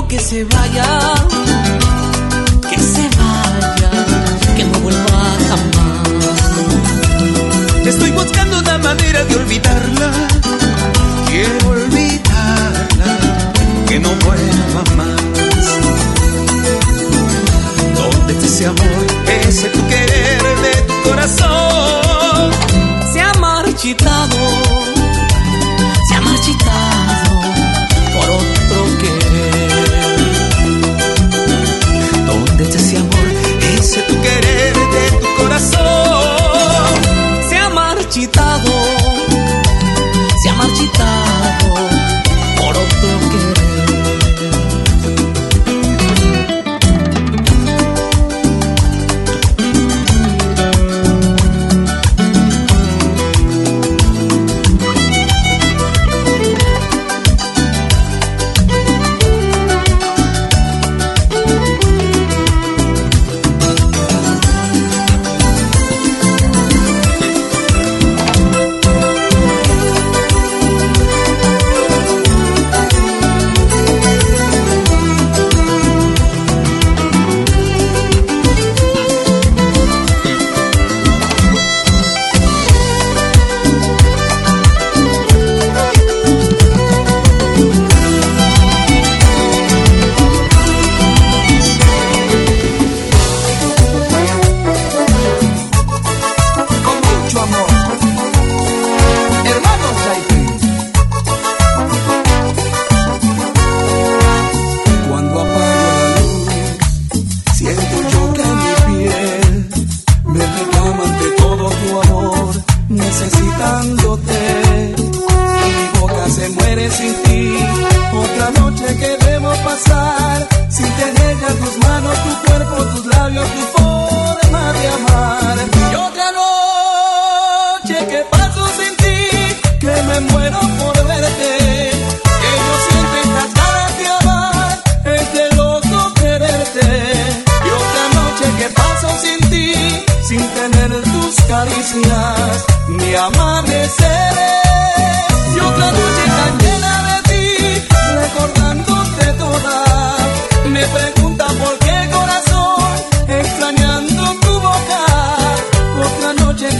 que se vaya, que se vaya, que no vuelva jamás. Estoy buscando una manera de olvidarla, quiero olvidarla, que no vuelva más.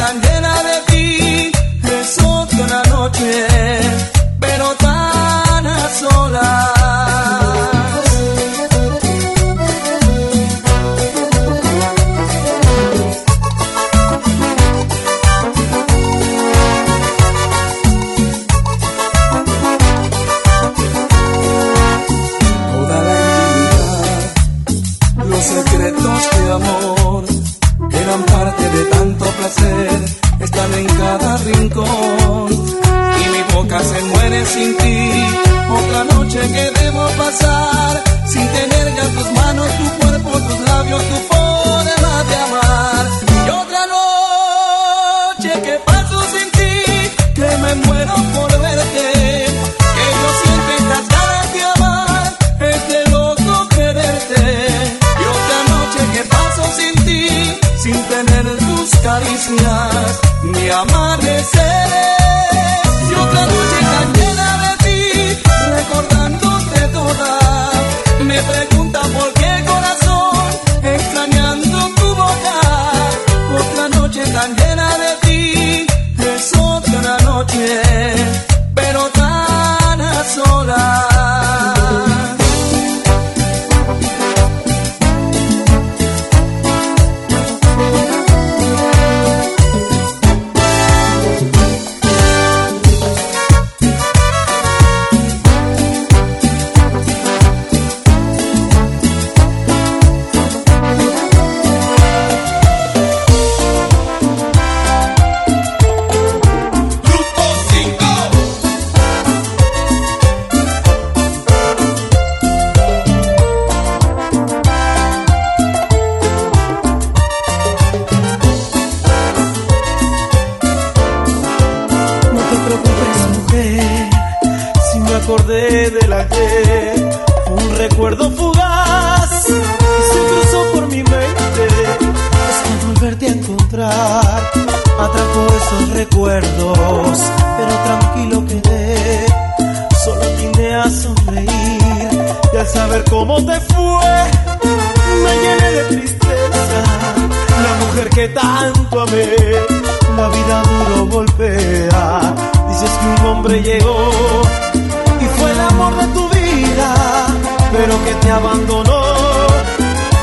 Otra noche que paso sin ti, que me muero por verte, que yo siento estas ganas de amar, es de loco quererte. Y otra noche que paso sin ti, sin tener tus caricias, mi amanecer. Y otra noche tan llena de ti, recordándote toda. Me pregunta acordé del ayer. Un recuerdo fugaz se cruzó por mi mente. Es Hasta volverte a encontrar, atrapo esos recuerdos, pero tranquilo quedé. Solo vine a sonreír y al saber cómo te fue, me llené de tristeza. La mujer que tanto amé, la vida duro golpea. Dices que un hombre llegó amor de tu vida, pero que te abandonó.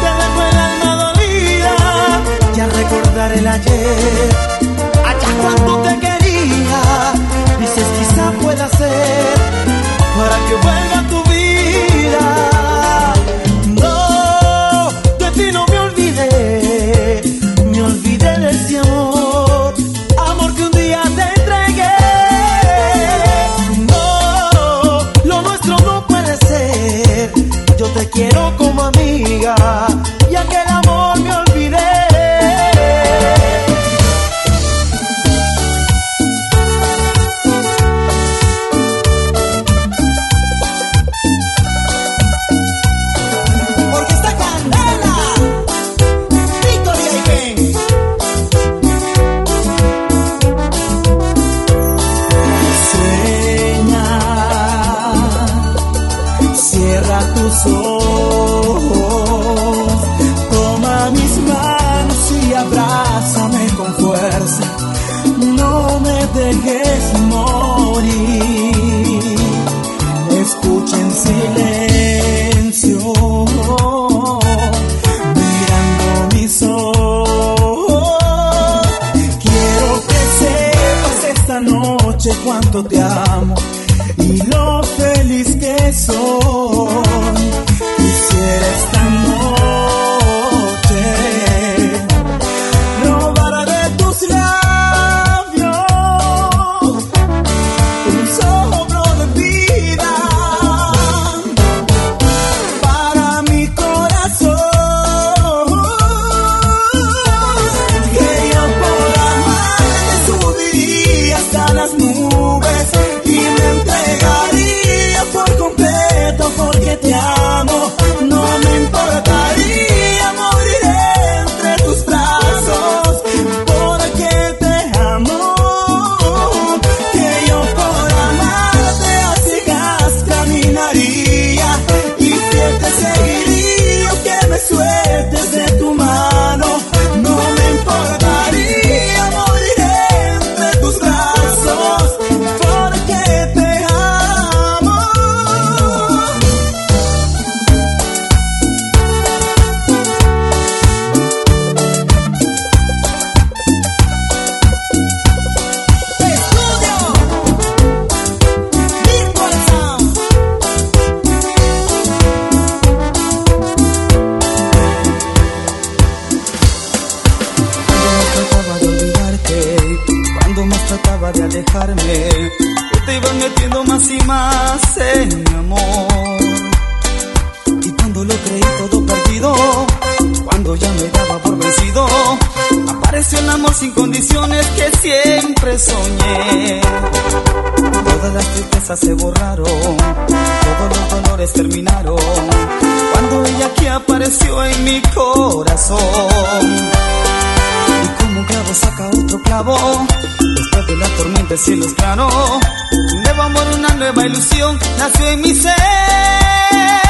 Te dejó el alma dolida, ya recordar el ayer. condiciones que siempre soñé. Todas las tristezas se borraron, todos los dolores terminaron. Cuando ella aquí apareció en mi corazón. Y como un clavo saca otro clavo, después de la tormenta el cielo es claro. Amor, una nueva ilusión nació en mi ser.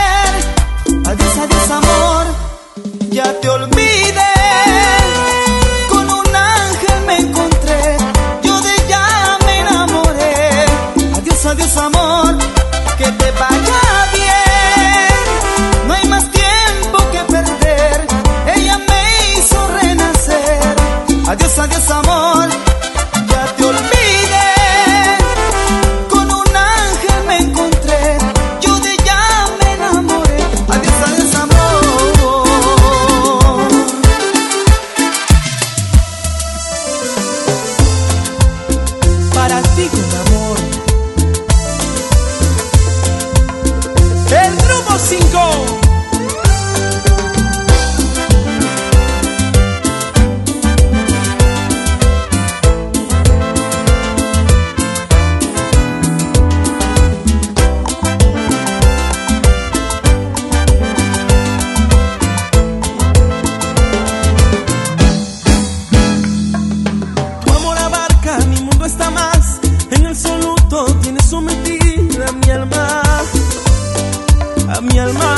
Mi alma.